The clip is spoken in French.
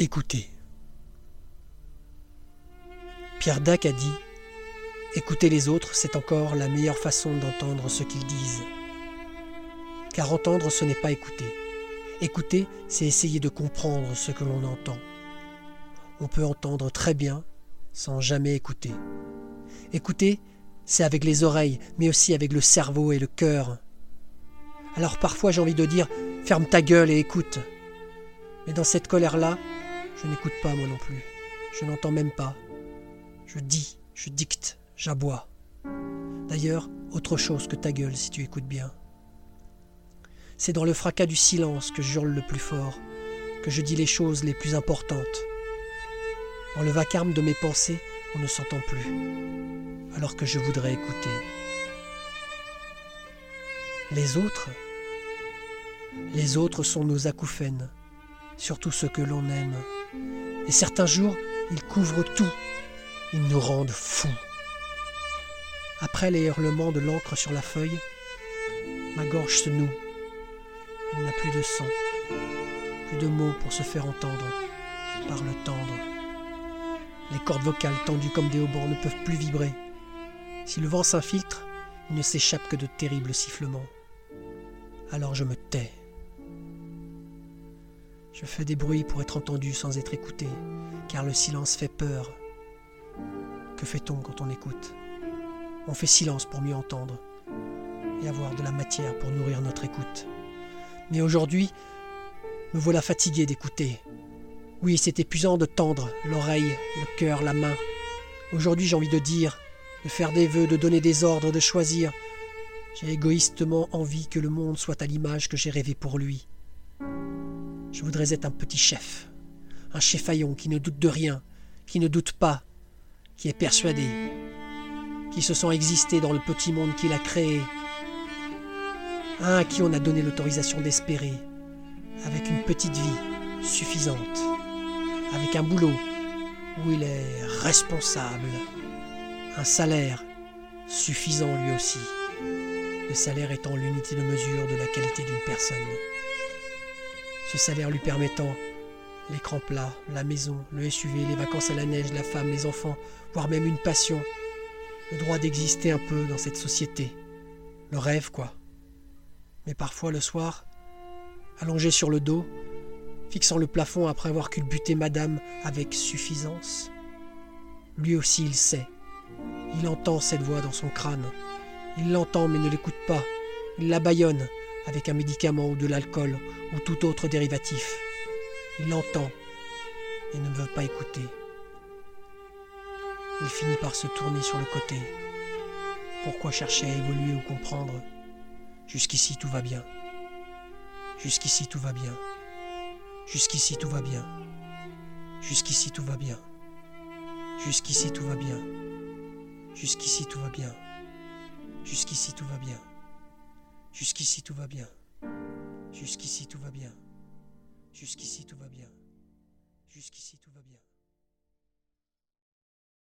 Écoutez. Pierre Dac a dit Écouter les autres, c'est encore la meilleure façon d'entendre ce qu'ils disent. Car entendre, ce n'est pas écouter. Écouter, c'est essayer de comprendre ce que l'on entend. On peut entendre très bien sans jamais écouter. Écouter, c'est avec les oreilles, mais aussi avec le cerveau et le cœur. Alors parfois j'ai envie de dire Ferme ta gueule et écoute. Mais dans cette colère-là, je n'écoute pas moi non plus. Je n'entends même pas. Je dis, je dicte, j'aboie. D'ailleurs, autre chose que ta gueule si tu écoutes bien. C'est dans le fracas du silence que je hurle le plus fort, que je dis les choses les plus importantes. Dans le vacarme de mes pensées, on ne s'entend plus, alors que je voudrais écouter. Les autres Les autres sont nos acouphènes, surtout ceux que l'on aime. Et certains jours, ils couvrent tout. Ils nous rendent fous. Après les hurlements de l'encre sur la feuille, ma gorge se noue. Il n'a plus de sang, plus de mots pour se faire entendre par le tendre. Les cordes vocales tendues comme des haubans ne peuvent plus vibrer. Si le vent s'infiltre, il ne s'échappe que de terribles sifflements. Alors je me tais. Je fais des bruits pour être entendu sans être écouté, car le silence fait peur. Que fait-on quand on écoute? On fait silence pour mieux entendre et avoir de la matière pour nourrir notre écoute. Mais aujourd'hui, me voilà fatigué d'écouter. Oui, c'est épuisant de tendre l'oreille, le cœur, la main. Aujourd'hui, j'ai envie de dire, de faire des vœux, de donner des ordres, de choisir. J'ai égoïstement envie que le monde soit à l'image que j'ai rêvé pour lui. Je voudrais être un petit chef, un chefaillon qui ne doute de rien, qui ne doute pas, qui est persuadé, qui se sent exister dans le petit monde qu'il a créé, un à qui on a donné l'autorisation d'espérer, avec une petite vie suffisante, avec un boulot où il est responsable, un salaire suffisant lui aussi, le salaire étant l'unité de mesure de la qualité d'une personne ce salaire lui permettant l'écran plat, la maison, le SUV, les vacances à la neige, la femme, les enfants, voire même une passion, le droit d'exister un peu dans cette société, le rêve quoi. Mais parfois le soir, allongé sur le dos, fixant le plafond après avoir culbuté madame avec suffisance, lui aussi il sait, il entend cette voix dans son crâne, il l'entend mais ne l'écoute pas, il la bâillonne, avec un médicament ou de l'alcool ou tout autre dérivatif. Il l'entend et ne veut pas écouter. Il finit par se tourner sur le côté. Pourquoi chercher à évoluer ou comprendre? Jusqu'ici tout va bien. Jusqu'ici tout va bien. Jusqu'ici tout va bien. Jusqu'ici tout va bien. Jusqu'ici tout va bien. Jusqu'ici tout va bien. Jusqu'ici tout va bien. Jusqu'ici tout va bien. Jusqu'ici tout va bien. Jusqu'ici tout va bien. Jusqu'ici tout va bien.